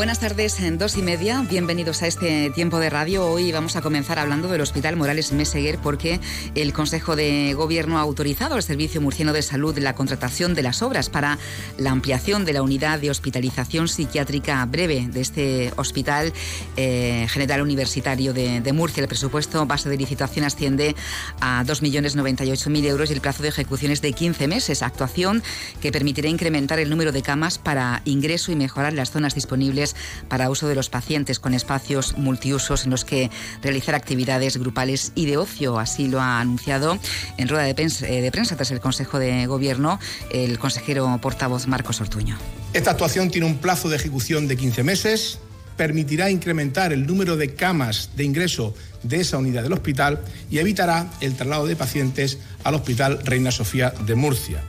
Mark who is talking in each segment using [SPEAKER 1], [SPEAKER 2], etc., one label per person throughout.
[SPEAKER 1] Buenas tardes, en dos y media. Bienvenidos a este tiempo de radio. Hoy vamos a comenzar hablando del Hospital Morales Meseguer porque el Consejo de Gobierno ha autorizado al Servicio Murciano de Salud la contratación de las obras para la ampliación de la unidad de hospitalización psiquiátrica breve de este Hospital eh, General Universitario de, Murcia. El presupuesto base de licitación asciende a 2.098.000 euros y el plazo de ejecución es de 15 meses. Actuación que permitirá incrementar el número de camas para ingreso y mejorar las zonas disponibles para uso de los pacientes con espacios multiusos en los que realizar actividades grupales y de ocio. Así lo ha anunciado en rueda de prensa, eh, de prensa tras el Consejo de Gobierno el consejero portavoz Marcos Ortuño.
[SPEAKER 2] Esta actuación tiene un plazo de ejecución de 15 meses, permitirá incrementar el número de camas de ingreso de esa unidad del hospital y evitará el traslado de pacientes al Hospital Reina Sofía de Murcia.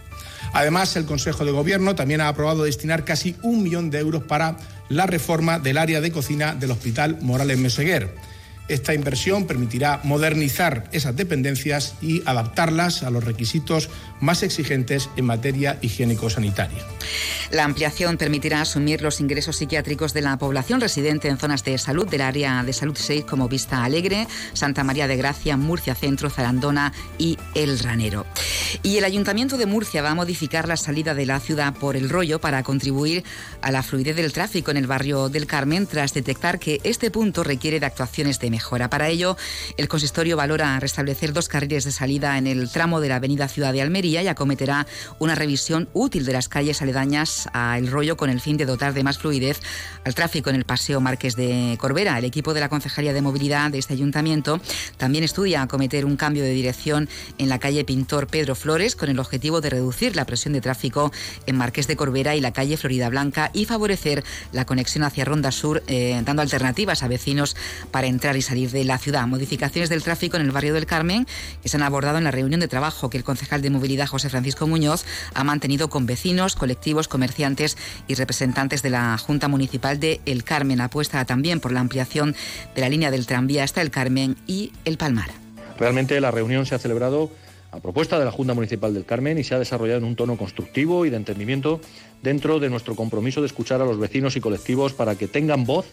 [SPEAKER 2] Además, el Consejo de Gobierno también ha aprobado destinar casi un millón de euros para la reforma del área de cocina del Hospital Morales Meseguer. Esta inversión permitirá modernizar esas dependencias y adaptarlas a los requisitos más exigentes en materia higiénico-sanitaria.
[SPEAKER 1] La ampliación permitirá asumir los ingresos psiquiátricos de la población residente en zonas de salud del área de salud 6 como Vista Alegre, Santa María de Gracia, Murcia Centro, Zarandona y El Ranero. Y el Ayuntamiento de Murcia va a modificar la salida de la ciudad por el rollo para contribuir a la fluidez del tráfico en el barrio del Carmen tras detectar que este punto requiere de actuaciones de mejora. Para ello, el consistorio valora restablecer dos carriles de salida en el tramo de la avenida Ciudad de Almería y acometerá una revisión útil de las calles aledañas a El Rollo con el fin de dotar de más fluidez al tráfico en el Paseo Márquez de Corbera. El equipo de la Concejalía de Movilidad de este ayuntamiento también estudia acometer un cambio de dirección en la calle Pintor Pedro Flores con el objetivo de reducir la presión de tráfico en Marqués de Corbera y la calle Florida Blanca y favorecer la conexión hacia Ronda Sur, eh, dando alternativas a vecinos para entrar y salir de la ciudad. Modificaciones del tráfico en el barrio del Carmen que se han abordado en la reunión de trabajo que el concejal de movilidad José Francisco Muñoz ha mantenido con vecinos, colectivos, comerciantes y representantes de la Junta Municipal de El Carmen. Apuesta también por la ampliación de la línea del tranvía hasta El Carmen y El Palmar.
[SPEAKER 3] Realmente la reunión se ha celebrado a propuesta de la Junta Municipal del Carmen y se ha desarrollado en un tono constructivo y de entendimiento dentro de nuestro compromiso de escuchar a los vecinos y colectivos para que tengan voz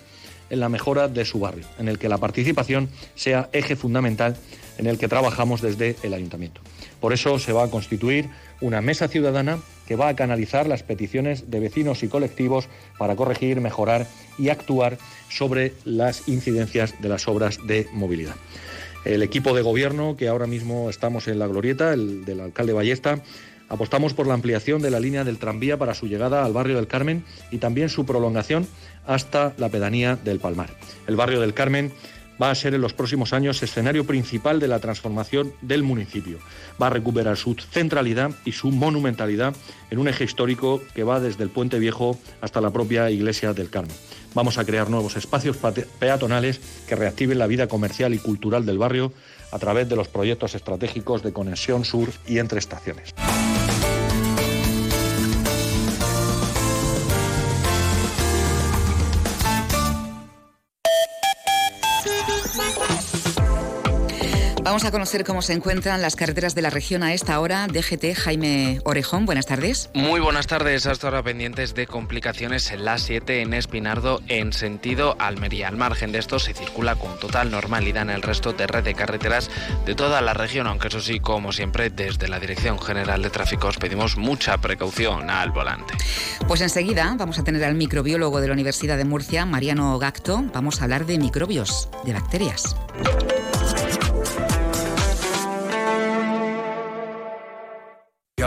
[SPEAKER 3] en la mejora de su barrio, en el que la participación sea eje fundamental en el que trabajamos desde el ayuntamiento. Por eso se va a constituir una mesa ciudadana que va a canalizar las peticiones de vecinos y colectivos para corregir, mejorar y actuar sobre las incidencias de las obras de movilidad. El equipo de gobierno que ahora mismo estamos en la glorieta, el del alcalde Ballesta, apostamos por la ampliación de la línea del tranvía para su llegada al barrio del Carmen y también su prolongación hasta la pedanía del Palmar. El barrio del Carmen va a ser en los próximos años escenario principal de la transformación del municipio. Va a recuperar su centralidad y su monumentalidad en un eje histórico que va desde el Puente Viejo hasta la propia iglesia del Carmen. Vamos a crear nuevos espacios peatonales que reactiven la vida comercial y cultural del barrio a través de los proyectos estratégicos de conexión sur y entre estaciones.
[SPEAKER 1] Vamos a conocer cómo se encuentran las carreteras de la región a esta hora. DGT Jaime Orejón, buenas tardes.
[SPEAKER 4] Muy buenas tardes. Hasta ahora pendientes de complicaciones en la 7 en Espinardo en sentido Almería. Al margen de esto se circula con total normalidad en el resto de red de carreteras de toda la región, aunque eso sí, como siempre, desde la Dirección General de Tráfico os pedimos mucha precaución al volante.
[SPEAKER 1] Pues enseguida vamos a tener al microbiólogo de la Universidad de Murcia, Mariano Gacto. Vamos a hablar de microbios, de bacterias.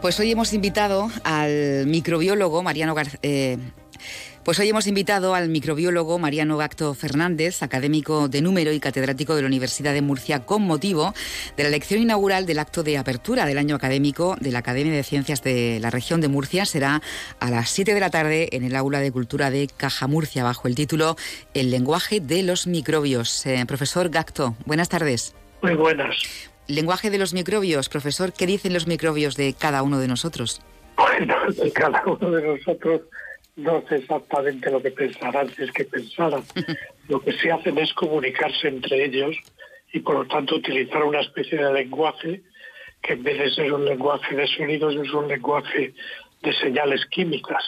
[SPEAKER 1] Pues hoy hemos invitado al microbiólogo Mariano, eh, Pues hoy hemos invitado al microbiólogo Mariano Gacto Fernández, académico de número y catedrático de la Universidad de Murcia, con motivo de la lección inaugural del acto de apertura del año académico de la Academia de Ciencias de la región de Murcia. Será a las 7 de la tarde en el aula de cultura de Caja Murcia, bajo el título El lenguaje de los microbios. Eh, profesor Gacto, buenas tardes.
[SPEAKER 5] Muy buenas.
[SPEAKER 1] Lenguaje de los microbios, profesor, ¿qué dicen los microbios de cada uno de nosotros?
[SPEAKER 5] Bueno, de cada uno de nosotros no sé exactamente lo que pensarán, si es que pensaran. Lo que sí hacen es comunicarse entre ellos y por lo tanto utilizar una especie de lenguaje que en vez de ser un lenguaje de sonidos es un lenguaje de señales químicas.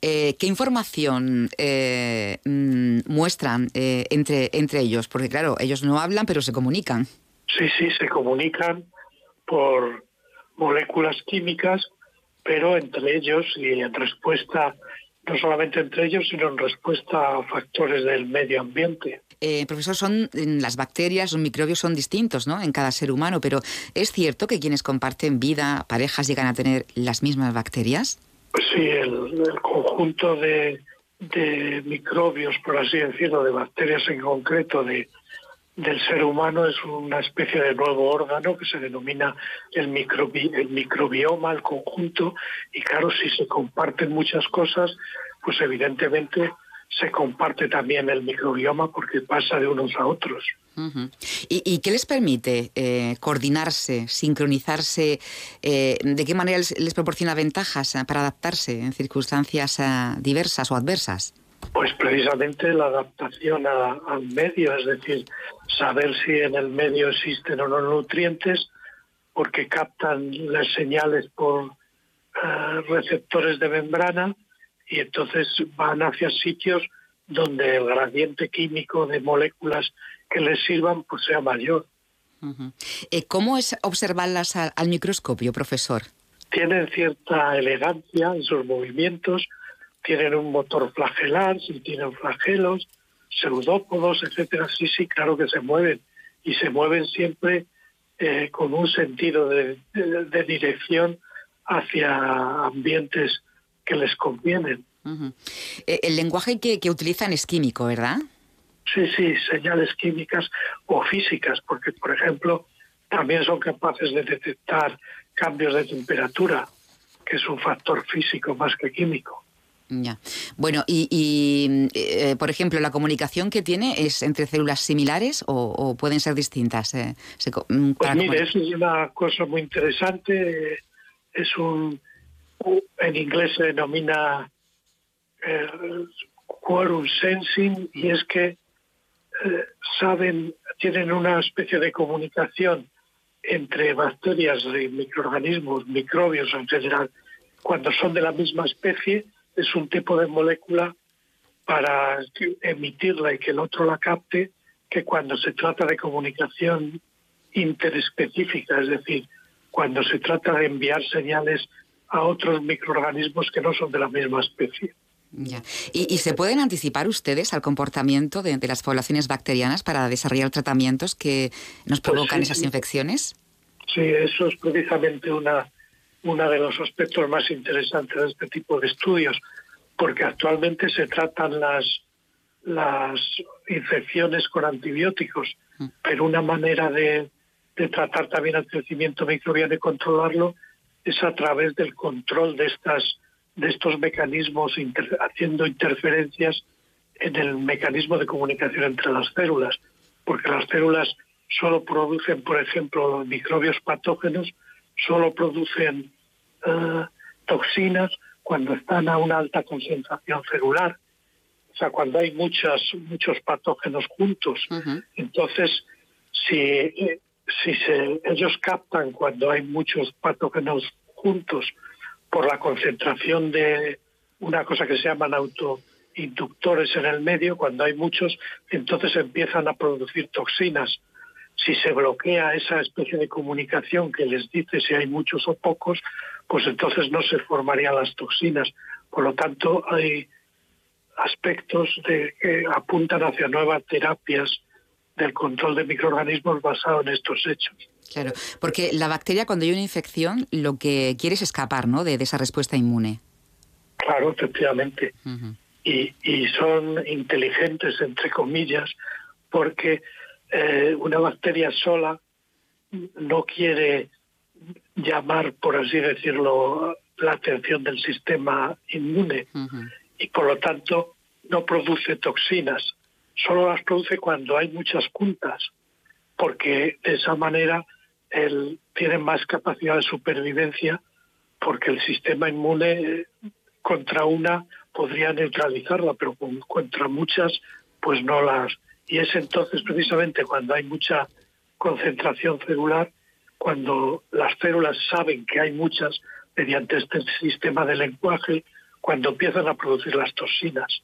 [SPEAKER 1] Eh, ¿Qué información eh, mm, muestran eh, entre, entre ellos? Porque claro, ellos no hablan, pero se comunican.
[SPEAKER 5] Sí, sí, se comunican por moléculas químicas pero entre ellos y en respuesta, no solamente entre ellos, sino en respuesta a factores del medio ambiente.
[SPEAKER 1] Eh, profesor, son las bacterias, los microbios son distintos ¿no? en cada ser humano, pero ¿es cierto que quienes comparten vida, parejas, llegan a tener las mismas bacterias?
[SPEAKER 5] Pues sí, el, conjunto de, de, microbios, por así decirlo, de bacterias en concreto, de, del ser humano es una especie de nuevo órgano que se denomina el, el microbioma, el conjunto, y claro, si se comparten muchas cosas, pues evidentemente se comparte también el microbioma porque pasa de unos a otros.
[SPEAKER 1] ¿Y, qué les permite eh, coordinarse, sincronizarse? Eh, ¿De qué manera les, proporciona ventajas eh, para adaptarse en circunstancias diversas o adversas?
[SPEAKER 5] Pues precisamente la adaptación al medio, es decir, saber si en el medio existen o no nutrientes, porque captan las señales por eh, receptores de membrana y entonces van hacia sitios donde el gradiente químico de moléculas que les sirvan pues sea mayor.
[SPEAKER 1] Eh, ¿Cómo es observarlas al microscopio, profesor?
[SPEAKER 5] Tienen cierta elegancia en sus movimientos, tienen un motor flagelar, si tienen flagelos, pseudópodos, etcétera, sí, sí, claro que se mueven y se mueven siempre eh, con un sentido de, dirección hacia ambientes que les convienen.
[SPEAKER 1] Eh, el lenguaje que, que, utilizan es químico, ¿verdad?
[SPEAKER 5] Sí, sí, señales químicas o físicas, porque, por ejemplo, también son capaces de detectar cambios de temperatura, que es un factor físico más que químico.
[SPEAKER 1] Ya. Bueno, y, eh, por ejemplo, ¿la comunicación que tiene es entre células similares o, pueden ser distintas?
[SPEAKER 5] Eh, mm, pues mire, eso es una cosa muy interesante. Es un, en inglés se denomina eh, quorum sensing y es que saben, tienen una especie de comunicación entre bacterias y microorganismos, microbios en general, cuando son de la misma especie es un tipo de molécula para emitirla y que el otro la capte, que cuando se trata de comunicación interespecífica, es decir, cuando se trata de enviar señales a otros microorganismos que no son de la misma especie.
[SPEAKER 1] ¿Y, se pueden anticipar ustedes al comportamiento de, las poblaciones bacterianas para desarrollar tratamientos que nos pues provocan esas infecciones?
[SPEAKER 5] Sí, eso es precisamente una uno de los aspectos más interesantes de este tipo de estudios, porque actualmente se tratan las, las infecciones con antibióticos, mm. pero una manera de, tratar también el crecimiento microbiano y controlarlo es a través del control de estas de estos mecanismos haciendo interferencias en el mecanismo de comunicación entre las células, porque las células solo producen, por ejemplo, los microbios patógenos, solo producen eh, toxinas cuando están a una alta concentración celular, o sea, cuando hay muchas, muchos patógenos juntos. Entonces, si, si se, ellos captan cuando hay muchos patógenos juntos por la concentración de una cosa que se llaman autoinductores en el medio, cuando hay muchos, entonces empiezan a producir toxinas. Si se bloquea esa especie de comunicación que les dice si hay muchos o pocos, pues entonces no se formarían las toxinas. Por lo tanto, hay aspectos de, que apuntan hacia nuevas terapias del control de microorganismos basado en estos hechos.
[SPEAKER 1] Claro, porque la bacteria cuando hay una infección lo que quiere es escapar ¿no? de, esa respuesta inmune.
[SPEAKER 5] Claro, efectivamente. y, y, son inteligentes, entre comillas, porque eh, una bacteria sola no quiere llamar, por así decirlo, la atención del sistema inmune y por lo tanto no produce toxinas. Solo las produce cuando hay muchas puntas, porque de esa manera él tiene más capacidad de supervivencia porque el sistema inmune contra una podría neutralizarla, pero contra muchas pues no las. Y es entonces precisamente cuando hay mucha concentración celular, cuando las células saben que hay muchas mediante este sistema de lenguaje, cuando empiezan a producir las toxinas.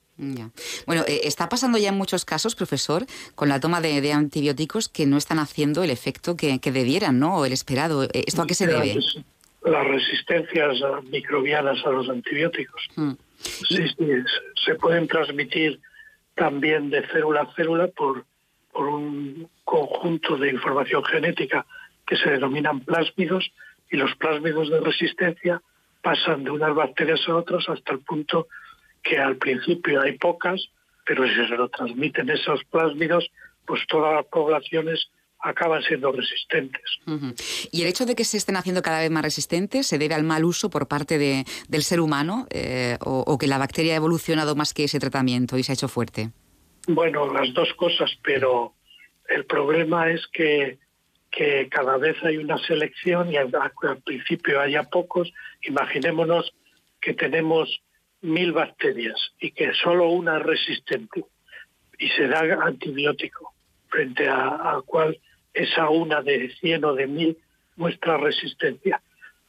[SPEAKER 1] Bueno, eh, está pasando ya en muchos casos, profesor, con la toma de, antibióticos que no están haciendo el efecto que, debieran, ¿no? O el esperado. Eh, ¿Esto a qué se debe?
[SPEAKER 5] Las resistencias microbianas a los antibióticos. Mm. Sí, sí, se pueden transmitir también de célula a célula por, por un conjunto de información genética que se denominan plásmidos y los plásmidos de resistencia pasan de unas bacterias a otras hasta el punto que al principio hay pocas, pero si se lo transmiten esos plásmidos, pues todas las poblaciones acaban siendo resistentes.
[SPEAKER 1] ¿Y el hecho de que se estén haciendo cada vez más resistentes se debe al mal uso por parte de, del ser humano eh, o, que la bacteria ha evolucionado más que ese tratamiento y se ha hecho fuerte?
[SPEAKER 5] Bueno, las dos cosas, pero el problema es que, que cada vez hay una selección y al, principio haya pocos. Imaginémonos que tenemos mil bacterias y que solo una es resistente y se da antibiótico frente a, a cual esa una de 100 o de mil muestra resistencia.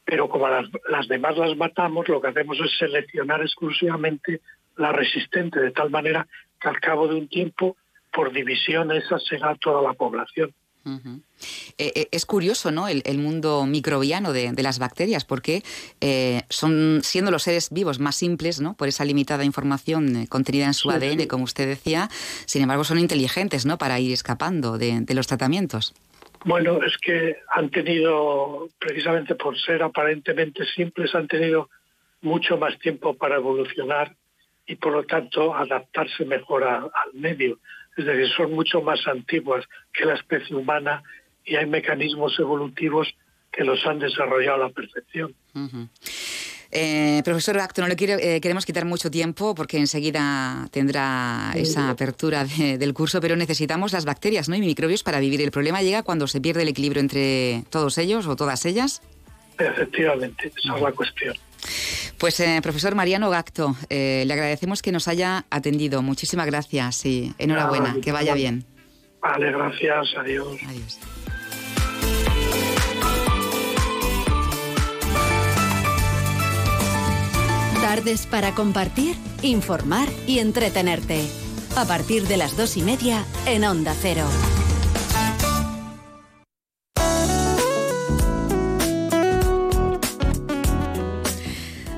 [SPEAKER 5] Pero como las, las demás las matamos, lo que hacemos es seleccionar exclusivamente la resistente, de tal manera que al cabo de un tiempo, por división, esa será toda la población.
[SPEAKER 1] Eh, eh, es curioso, ¿no? El, mundo microbiano de, las bacterias, porque eh, son siendo los seres vivos más simples, ¿no? Por esa limitada información contenida en su ADN, como usted decía, sin embargo son inteligentes, ¿no? Para ir escapando de, los tratamientos.
[SPEAKER 5] Bueno, es que han tenido, precisamente por ser aparentemente simples, han tenido mucho más tiempo para evolucionar y por lo tanto adaptarse mejor al medio es decir, son mucho más antiguas que la especie humana y hay mecanismos evolutivos que los han desarrollado a la perfección.
[SPEAKER 1] Eh, profesor Acto, no le eh, queremos quitar mucho tiempo porque enseguida tendrá esa apertura del curso, pero necesitamos las bacterias ¿no? y microbios para vivir. ¿El problema llega cuando se pierde el equilibrio entre todos ellos o todas ellas?
[SPEAKER 5] Efectivamente, esa es la cuestión.
[SPEAKER 1] Pues eh, profesor Mariano Gacto, eh, le agradecemos que nos haya atendido. Muchísimas gracias y enhorabuena, que vaya bien.
[SPEAKER 5] Vale, gracias, adiós. Adiós.
[SPEAKER 6] Tardes para compartir, informar y entretenerte. A partir de las dos y media en Onda Cero.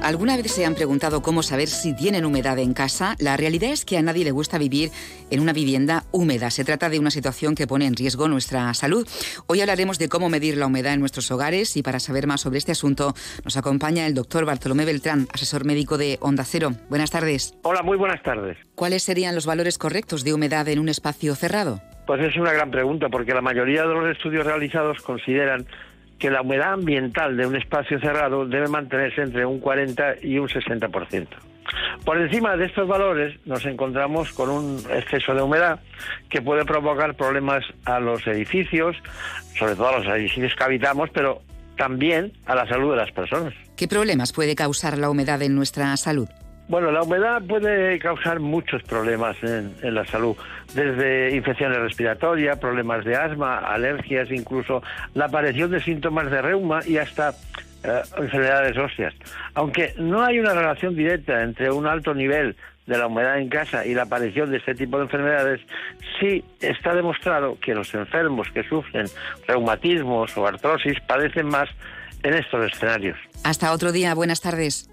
[SPEAKER 1] ¿Alguna vez se han preguntado cómo saber si tienen humedad en casa? La realidad es que a nadie le gusta vivir en una vivienda húmeda. Se trata de una situación que pone en riesgo nuestra salud. Hoy hablaremos de cómo medir la humedad en nuestros hogares y para saber más sobre este asunto nos acompaña el doctor Bartolomé Beltrán, asesor médico de Onda Cero. Buenas tardes.
[SPEAKER 7] Hola, muy buenas tardes.
[SPEAKER 1] ¿Cuáles serían los valores correctos de humedad en un espacio cerrado?
[SPEAKER 7] Pues es una gran pregunta porque la mayoría de los estudios realizados consideran que la humedad ambiental de un espacio cerrado debe mantenerse entre un 40 y un 60%. Por encima de estos valores nos encontramos con un exceso de humedad que puede provocar problemas a los edificios, sobre todo a los edificios que habitamos, pero también a la salud de las personas.
[SPEAKER 1] ¿Qué problemas puede causar la humedad en nuestra salud?
[SPEAKER 7] Bueno, la humedad puede causar muchos problemas en, la salud, desde infecciones respiratorias, problemas de asma, alergias, incluso la aparición de síntomas de reuma y hasta eh, enfermedades óseas. Aunque no hay una relación directa entre un alto nivel de la humedad en casa y la aparición de este tipo de enfermedades, sí está demostrado que los enfermos que sufren reumatismos o artrosis padecen más en estos escenarios.
[SPEAKER 1] Hasta otro día, buenas tardes.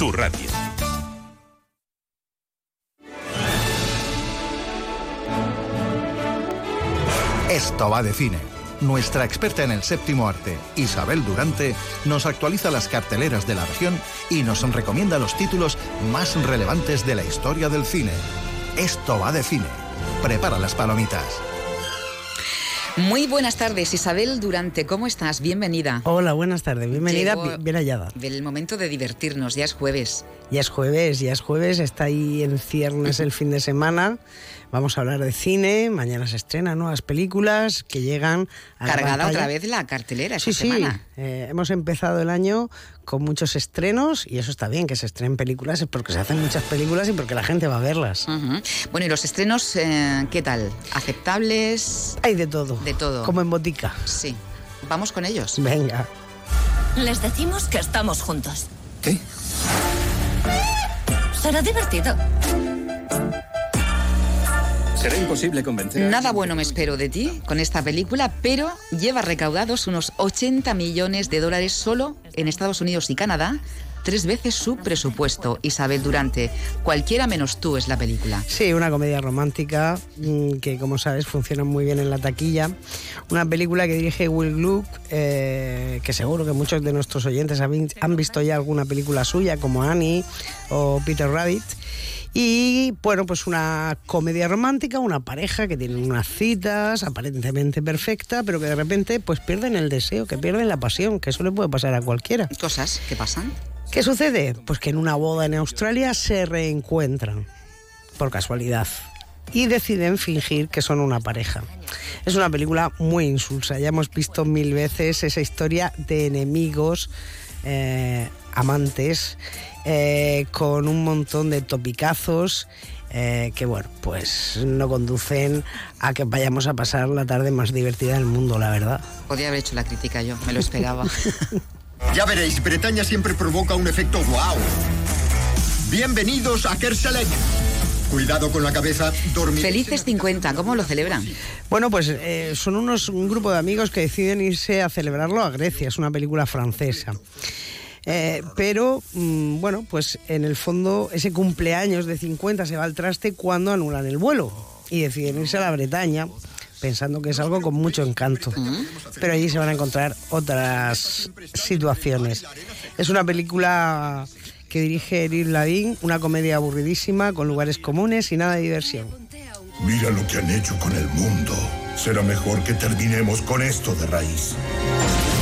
[SPEAKER 8] tu radio.
[SPEAKER 9] Esto va de cine. Nuestra experta en el séptimo arte, Isabel Durante, nos actualiza las carteleras de la región y nos recomienda los títulos más relevantes de la historia del cine. Esto va de cine. Prepara las palomitas.
[SPEAKER 1] Muy buenas tardes, Isabel Durante, ¿cómo estás? Bienvenida.
[SPEAKER 10] Hola, buenas tardes, bienvenida,
[SPEAKER 1] Llegó
[SPEAKER 10] bien hallada.
[SPEAKER 1] Del momento de divertirnos, ya es jueves.
[SPEAKER 10] Ya es jueves, ya es jueves, está ahí en ciernes el fin de semana. Vamos a hablar de cine, mañana se estrenan nuevas películas que llegan a la
[SPEAKER 1] Cargada otra vez la cartelera
[SPEAKER 10] Sí,
[SPEAKER 1] esta
[SPEAKER 10] sí,
[SPEAKER 1] semana.
[SPEAKER 10] eh, hemos empezado el año con muchos estrenos y eso está bien, que se estrenen películas, es porque se hacen muchas películas y porque la gente va a verlas.
[SPEAKER 1] Bueno, ¿y los estrenos eh, qué tal? ¿Aceptables?
[SPEAKER 10] Hay de todo.
[SPEAKER 1] De todo.
[SPEAKER 10] Como en botica.
[SPEAKER 1] Sí. Vamos con ellos.
[SPEAKER 10] Venga.
[SPEAKER 11] Les decimos que estamos juntos.
[SPEAKER 8] ¿Qué?
[SPEAKER 11] Será divertido.
[SPEAKER 8] Será imposible convencer. a-
[SPEAKER 1] Nada bueno me espero de ti con esta película, pero lleva recaudados unos 80 millones de dólares solo en Estados Unidos y Canadá, tres veces su presupuesto. Isabel Durante, cualquiera menos tú es la película.
[SPEAKER 10] Sí, una comedia romántica mm, que, como sabes, funciona muy bien en la taquilla. Una película que dirige Will Gluck, eh, que seguro que muchos de nuestros oyentes han, han visto ya alguna película suya, como Annie o Peter Rabbit. Y bueno, pues una comedia romántica, una pareja que tienen unas citas aparentemente perfecta, pero que de repente pues pierden el deseo, que pierden la pasión, que eso le puede pasar a cualquiera.
[SPEAKER 1] Cosas que pasan.
[SPEAKER 10] ¿Qué sucede? Pues que en una boda en Australia se reencuentran, por casualidad, y deciden fingir que son una pareja. Es una película muy insulsa, ya hemos visto mil veces esa historia de enemigos, eh, amantes, eh, con un montón de topicazos. eh, que bueno, pues no conducen a que vayamos a pasar la tarde más divertida del mundo, la verdad.
[SPEAKER 1] Podría haber hecho la crítica yo, me lo esperaba.
[SPEAKER 12] Ya veréis, Bretaña siempre provoca un efecto wow. Bienvenidos a Kerselec. Cuidado con la cabeza, dormir.
[SPEAKER 1] Felices 50, ¿cómo lo celebran?
[SPEAKER 10] Bueno, pues eh, son unos, un grupo de amigos que deciden irse a celebrarlo a Grecia. Es una película francesa. Eh, pero, mm, bueno, pues en el fondo ese cumpleaños de 50 se va al traste cuando anulan el vuelo y deciden irse a la Bretaña pensando que es algo con mucho encanto. Pero allí se van a encontrar otras situaciones. Es una película que dirige Eric Ladin, una comedia aburridísima con lugares comunes y nada de diversión.
[SPEAKER 13] Mira lo que han hecho con el mundo. Será mejor que terminemos con esto de raíz.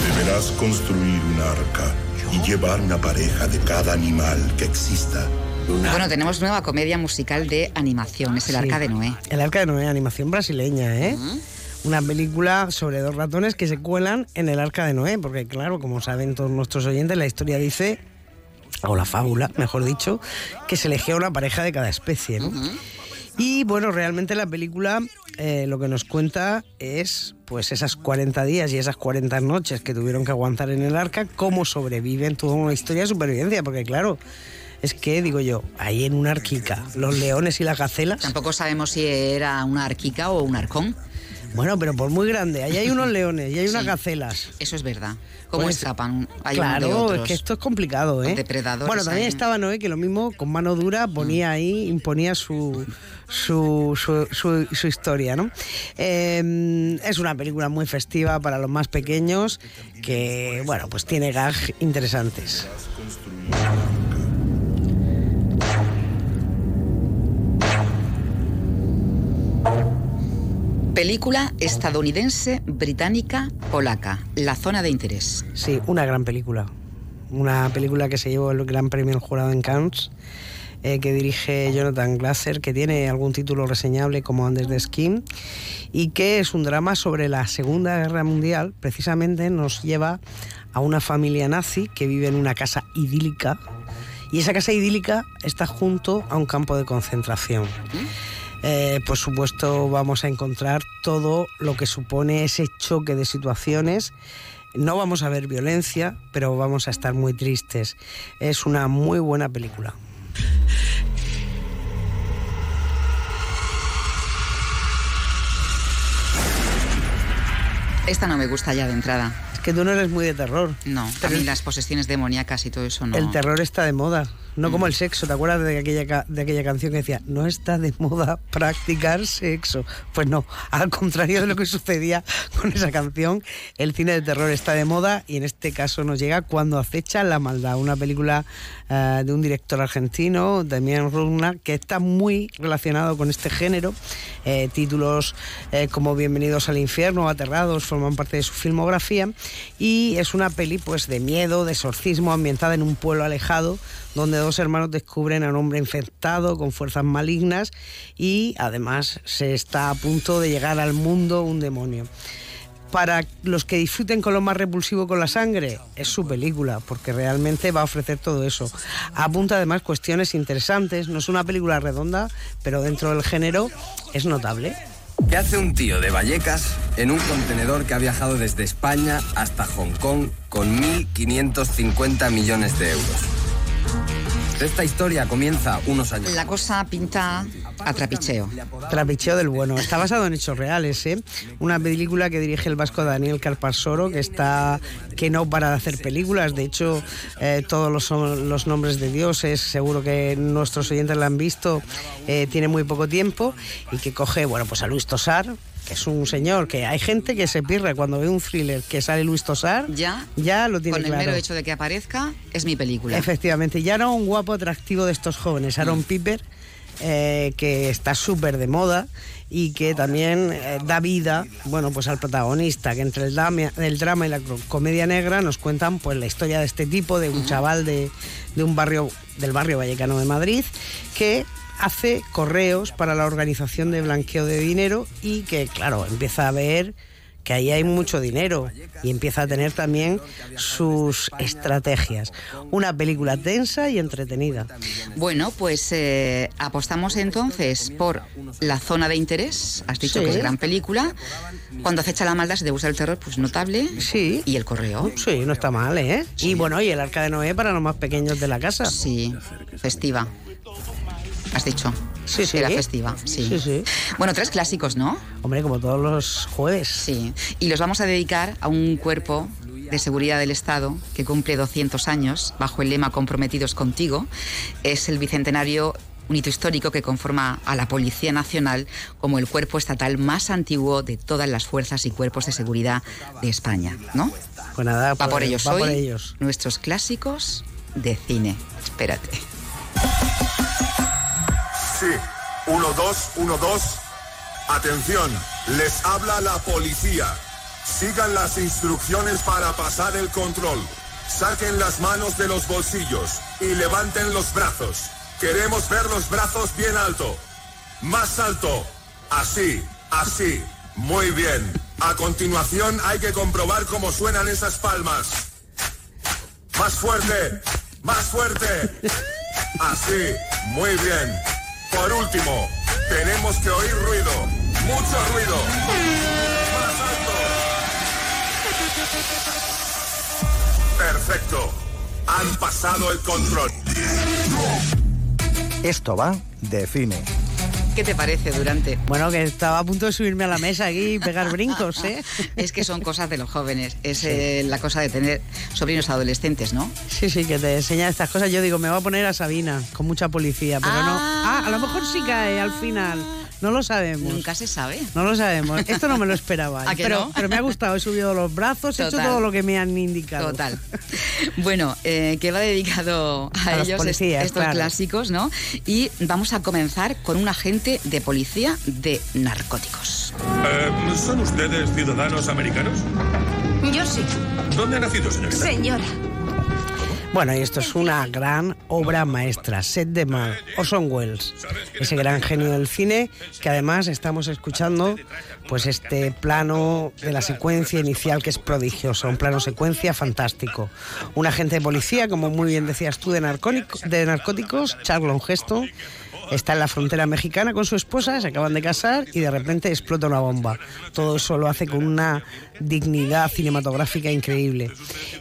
[SPEAKER 13] Deberás construir un arca y llevar una pareja de cada animal que exista.
[SPEAKER 1] Bueno, tenemos nueva comedia musical de animación, es El
[SPEAKER 10] Sí.
[SPEAKER 1] Arca de Noé.
[SPEAKER 10] El Arca de Noé, animación brasileña, ¿eh? Una película sobre dos ratones que se cuelan en el Arca de Noé, porque claro, como saben todos nuestros oyentes, la historia dice, o la fábula, mejor dicho, que se eligió una pareja de cada especie, ¿no? Y bueno, realmente la película eh, lo que nos cuenta es pues esas 40 días y esas 40 noches que tuvieron que aguantar en el arca, cómo sobreviven, toda una historia de supervivencia, porque claro, es que digo yo, ahí en una arquica, los leones y las gacelas.
[SPEAKER 1] Tampoco sabemos si era una arquica o un arcón.
[SPEAKER 10] Bueno, pero por muy grande, ahí hay unos leones y hay unas
[SPEAKER 1] Sí.
[SPEAKER 10] gacelas.
[SPEAKER 1] Eso es verdad. ¿Cómo
[SPEAKER 10] Pues,
[SPEAKER 1] escapan? Hay de
[SPEAKER 10] claro,
[SPEAKER 1] otros.
[SPEAKER 10] es que esto es complicado, ¿eh?
[SPEAKER 1] Depredadores
[SPEAKER 10] Bueno, también
[SPEAKER 1] ahí.
[SPEAKER 10] estaba Noé que lo mismo con mano dura ponía ahí, imponía su su, su, su- su historia, ¿no? Eh, es una película muy festiva para los más pequeños que, bueno, pues tiene gag interesantes.
[SPEAKER 1] Película estadounidense, británica, polaca. La zona de interés.
[SPEAKER 10] Sí, una gran película. Una película que se llevó el Gran Premio del Jurado en Cannes, eh, que dirige Jonathan Glasser, que tiene algún título reseñable como Andes de Skin, y que es un drama sobre la Segunda Guerra Mundial. Precisamente nos lleva a una familia nazi que vive en una casa idílica Y esa casa idílica está junto a un campo de concentración. Eh, por supuesto vamos a encontrar todo lo que supone ese choque de situaciones. No vamos a ver violencia, pero vamos a estar muy tristes. Es una muy buena película.
[SPEAKER 1] Esta no me gusta ya de entrada.
[SPEAKER 10] Es que tú no eres muy de terror.
[SPEAKER 1] No, a mí las posesiones demoníacas y todo eso no.
[SPEAKER 10] El terror está de moda. No como el sexo, ¿te acuerdas de aquella, de aquella canción que decía, no está de moda practicar sexo? Pues no, al contrario de lo que sucedía con esa canción, el cine de terror está de moda y en este caso nos llega Cuando acecha la maldad, una película eh, de un director argentino, Damián Rugna, que está muy relacionado con este género. Eh, títulos eh, como Bienvenidos al infierno, Aterrados, forman parte de su filmografía y es una peli pues de miedo, de exorcismo, ambientada en un pueblo alejado donde dos hermanos descubren a un hombre infectado con fuerzas malignas y además se está a punto de llegar al mundo un demonio. Para los que disfruten con lo más repulsivo con la sangre, es su película, porque realmente va a ofrecer todo eso. Apunta además cuestiones interesantes, no es una película redonda, pero dentro del género es notable.
[SPEAKER 14] ¿Qué hace un tío de Vallecas en un contenedor que ha viajado desde España hasta Hong Kong con 1.550 millones de euros? Esta historia comienza unos años.
[SPEAKER 1] La cosa pinta a trapicheo.
[SPEAKER 10] Trapicheo del bueno. Está basado en hechos reales, ¿eh? Una película que dirige el vasco Daniel Carpasoro, que está que no para de hacer películas. De hecho, eh, todos los, los, nombres de dioses, seguro que nuestros oyentes la han visto, eh, tiene muy poco tiempo y que coge, bueno, pues a Luis Tosar, que es un señor que hay gente que se pirra cuando ve un thriller que sale Luis Tosar,
[SPEAKER 1] ya,
[SPEAKER 10] ya lo tiene
[SPEAKER 1] Con el
[SPEAKER 10] claro.
[SPEAKER 1] mero hecho de que aparezca, es mi película.
[SPEAKER 10] Efectivamente, ya era un guapo atractivo de estos jóvenes, Aaron
[SPEAKER 1] Mm.
[SPEAKER 10] Piper, eh, que está súper de moda y que también eh, da vida, bueno, pues al protagonista, que entre el drama, el drama y la co- comedia negra nos cuentan pues la historia de este tipo, de un chaval de, de un barrio, del barrio vallecano de Madrid, que hace correos para la organización de blanqueo de dinero y que, claro, empieza a ver que ahí hay mucho dinero y empieza a tener también sus estrategias. Una película tensa y entretenida.
[SPEAKER 1] Bueno, pues eh, apostamos entonces por La Zona de Interés, has dicho
[SPEAKER 10] Sí.
[SPEAKER 1] que es gran película. Cuando acecha la maldad, si te gusta el terror, pues notable.
[SPEAKER 10] Sí.
[SPEAKER 1] Y El Correo.
[SPEAKER 10] Sí, no está mal, ¿eh? Y bueno, y el Arca de Noé para los más pequeños de la casa.
[SPEAKER 1] Sí, festiva. Has dicho.
[SPEAKER 10] Sí, sí.
[SPEAKER 1] Era festiva, sí.
[SPEAKER 10] Sí, sí.
[SPEAKER 1] Bueno, tres clásicos, ¿no?
[SPEAKER 10] Hombre, como todos los jueves.
[SPEAKER 1] Sí. Y los vamos a dedicar a un cuerpo de seguridad del Estado que cumple 200 años bajo el lema Comprometidos contigo. Es el bicentenario un hito histórico que conforma a la Policía Nacional como el cuerpo estatal más antiguo de todas las fuerzas y cuerpos de seguridad de España, ¿no?
[SPEAKER 10] Pues nada,
[SPEAKER 1] Va por ellos
[SPEAKER 10] va
[SPEAKER 1] hoy.
[SPEAKER 10] por ellos.
[SPEAKER 1] Nuestros clásicos de cine. Espérate.
[SPEAKER 15] Sí, 1, 2, 1, 2. Atención, les habla la policía. Sigan las instrucciones para pasar el control. Saquen las manos de los bolsillos y levanten los brazos. Queremos ver los brazos bien alto. Más alto. Así, así. Muy bien. A continuación hay que comprobar cómo suenan esas palmas. Más fuerte. Más fuerte. Así. Muy bien. Por último, tenemos que oír ruido. Mucho ruido. Perfecto. Han pasado el control.
[SPEAKER 9] Esto va de cine.
[SPEAKER 1] ¿Qué te parece, Durante?
[SPEAKER 10] Bueno, que estaba a punto de subirme a la mesa aquí y pegar brincos, ¿eh?
[SPEAKER 1] Es que son cosas de los jóvenes. Es eh, la cosa de tener sobrinos adolescentes, ¿no?
[SPEAKER 10] Sí, sí, que te enseña estas cosas. Yo digo, me voy a poner a Sabina con mucha policía, pero no. Ah, a lo mejor sí cae al final. No lo sabemos.
[SPEAKER 1] Nunca se sabe.
[SPEAKER 10] No lo sabemos. Esto no me lo esperaba.
[SPEAKER 1] ¿A que
[SPEAKER 10] pero,
[SPEAKER 1] no?
[SPEAKER 10] pero me ha gustado. He subido los brazos, he hecho todo lo que me han indicado.
[SPEAKER 1] Total. Bueno, eh, que va dedicado a,
[SPEAKER 10] A los
[SPEAKER 1] ellos
[SPEAKER 10] policías,
[SPEAKER 1] estos
[SPEAKER 10] claro.
[SPEAKER 1] clásicos, ¿no? Y vamos a comenzar con un agente de policía de narcóticos.
[SPEAKER 16] Eh, ¿Son ustedes ciudadanos americanos?
[SPEAKER 11] Yo sí.
[SPEAKER 16] ¿Dónde ha nacido, señorita?
[SPEAKER 11] Señora.
[SPEAKER 10] Bueno, y esto es una gran obra maestra, Set de Mal, Orson Welles, ese gran genio del cine que además estamos escuchando pues este plano de la secuencia inicial que es prodigioso, un plano secuencia fantástico. Un agente de policía, como muy bien decías tú, de, de narcóticos, Charlon Heston, está en la frontera mexicana con su esposa, se acaban de casar y de repente explota una bomba. Todo eso lo hace con una dignidad cinematográfica increíble.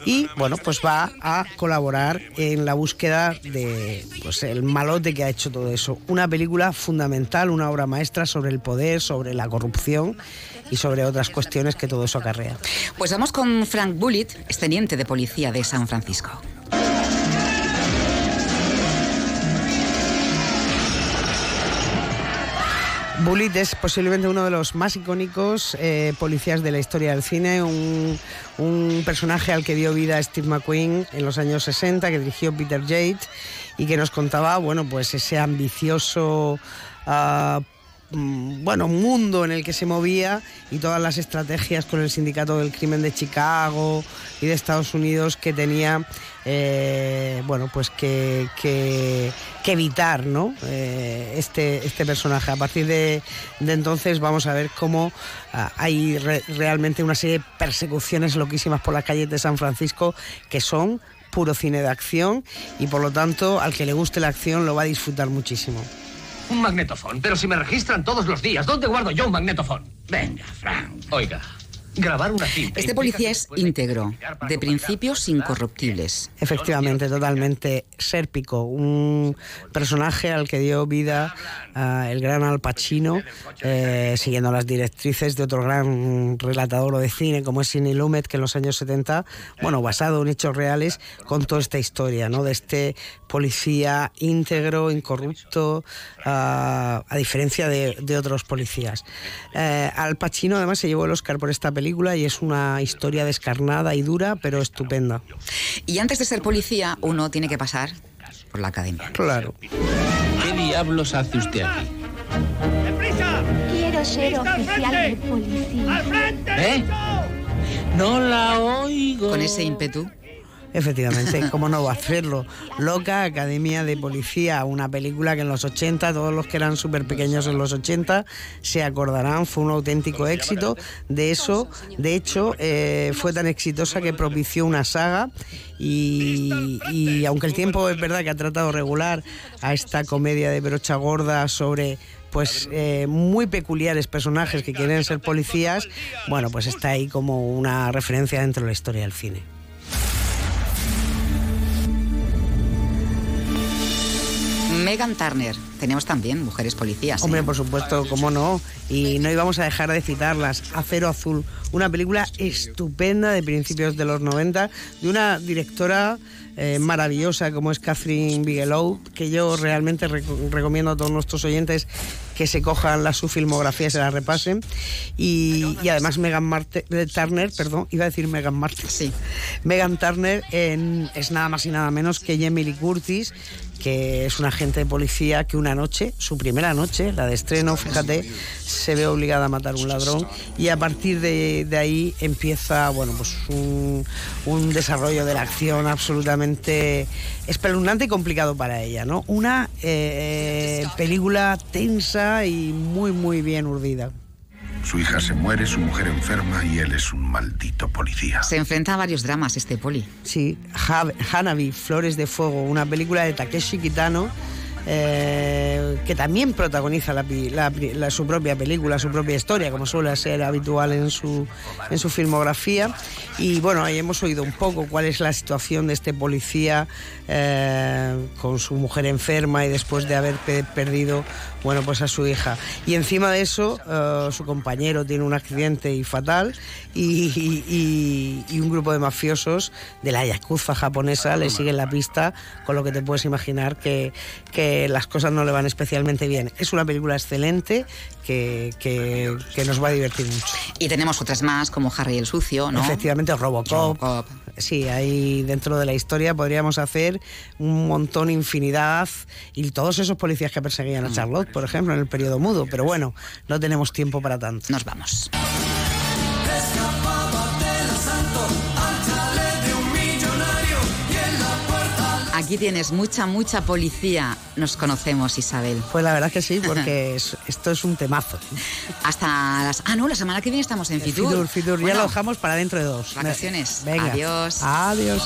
[SPEAKER 10] Y bueno, pues va a colaborar en la búsqueda de pues el malote que ha hecho todo eso. Una película fundamental, una obra maestra sobre el poder, sobre la corrupción y sobre otras cuestiones que todo eso acarrea.
[SPEAKER 1] Pues vamos con Frank Bullitt, teniente de policía de San Francisco.
[SPEAKER 10] Bullitt es posiblemente uno de los más icónicos eh, policías de la historia del cine, un, personaje al que dio vida Steve McQueen en los años 60, que dirigió Peter Yates y que nos contaba, bueno, pues ese ambicioso Mm, bueno, mundo en el que se movía y todas las estrategias con el sindicato del crimen de Chicago y de Estados Unidos que tenía, eh, bueno, pues que, que, evitar, ¿no? Eh, este, este personaje. A partir de, entonces vamos a ver cómo ah, hay realmente una serie de persecuciones loquísimas por las calles de San Francisco que son puro cine de acción y por lo tanto al que le guste la acción lo va a disfrutar muchísimo.
[SPEAKER 17] Un magnetofón. Pero si me registran todos los días, ¿dónde guardo yo un magnetofón? Venga, Frank. Oiga, grabar una cinta.
[SPEAKER 1] Este policía es íntegro, de principios incorruptibles.
[SPEAKER 10] Efectivamente, totalmente sérpico, un personaje al que dio vida el gran Al Pacino, eh, siguiendo las directrices de otro gran relatador de cine como es Sidney Lumet, que en los años 70, bueno, basado en hechos reales, contó esta historia, ¿no? De este policía íntegro, incorrupto, a diferencia de, otros policías. Eh, Al Pacino además se llevó el Oscar por esta película y es una historia descarnada y dura, pero estupenda.
[SPEAKER 1] Y antes de ser policía, uno tiene que pasar por la academia.
[SPEAKER 10] Claro.
[SPEAKER 17] ¿Qué diablos hace usted aquí?
[SPEAKER 18] Quiero ser oficial de policía.
[SPEAKER 17] ¿Eh? No la oigo.
[SPEAKER 1] Con ese ímpetu.
[SPEAKER 10] Efectivamente, ¿cómo no va a hacerlo? Loca, Academia de Policía, una película que en los 80, todos los que eran súper pequeños en los 80 se acordarán, fue un auténtico éxito. De eso, de hecho, eh, fue tan exitosa que propició una saga y, y, aunque el tiempo es verdad que ha tratado regular a esta comedia de brocha gorda sobre pues eh, muy peculiares personajes que quieren ser policías, bueno, pues está ahí como una referencia dentro de la historia del cine.
[SPEAKER 1] Megan Turner. Tenemos también mujeres policías.
[SPEAKER 10] Hombre,
[SPEAKER 1] ¿eh?
[SPEAKER 10] por supuesto, cómo no. Y no íbamos a dejar de citarlas. Acero Azul, una película estupenda de principios de los 90, de una directora eh, maravillosa como es Catherine Bigelow, que yo realmente recomiendo a todos nuestros oyentes que se cojan la, su filmografía y se la repasen. Y, además Megan eh, Turner, perdón, iba a decir Megan Martin.
[SPEAKER 1] Sí.
[SPEAKER 10] Megan Turner es nada más y nada menos que Jamie Curtis, que es una agente de policía que una noche, su primera noche, la de estreno, fíjate, se ve obligada a matar un ladrón y a partir de, ahí empieza bueno, pues un, desarrollo de la acción absolutamente espeluznante y complicado para ella. ¿no? Una eh, película tensa y muy, muy bien urdida.
[SPEAKER 19] Su hija se muere, su mujer enferma y él es un maldito policía.
[SPEAKER 1] Se enfrenta a varios dramas este poli.
[SPEAKER 10] Sí, Hanabi, Flores de Fuego, una película de Takeshi Kitano eh, que también protagoniza su propia película, su propia historia, como suele ser habitual en su, en su filmografía. Y bueno, ahí hemos oído un poco cuál es la situación de este policía eh, con su mujer enferma y después de haber perdido bueno, pues a su hija. Y encima de eso, eh, su compañero tiene un accidente y fatal y, un grupo de mafiosos de la Yakuza japonesa le siguen la pista, con lo que te puedes imaginar que, que las cosas no le van especialmente bien. Es una película excelente que, que, nos va a divertir mucho.
[SPEAKER 1] Y tenemos otras más, como Harry el Sucio, ¿no?
[SPEAKER 10] Efectivamente, Robocop. Robocop. Sí, ahí dentro de la historia podríamos hacer un montón, infinidad, y todos esos policías que perseguían a mm. Charlotte, por ejemplo, en el periodo mudo. Pero bueno, no tenemos tiempo para tanto.
[SPEAKER 1] Nos vamos. Aquí tienes mucha, mucha policía. Nos conocemos, Isabel.
[SPEAKER 10] Pues la verdad que sí, porque es- esto es un temazo.
[SPEAKER 1] Hasta las... Ah, no, la semana que viene estamos en Fitur.
[SPEAKER 10] Fitur, Fitur, ya
[SPEAKER 1] Bueno,
[SPEAKER 10] lo dejamos para dentro de dos.
[SPEAKER 1] Vacaciones.
[SPEAKER 10] Venga.
[SPEAKER 1] Adiós.
[SPEAKER 10] Adiós.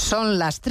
[SPEAKER 20] Son las tres.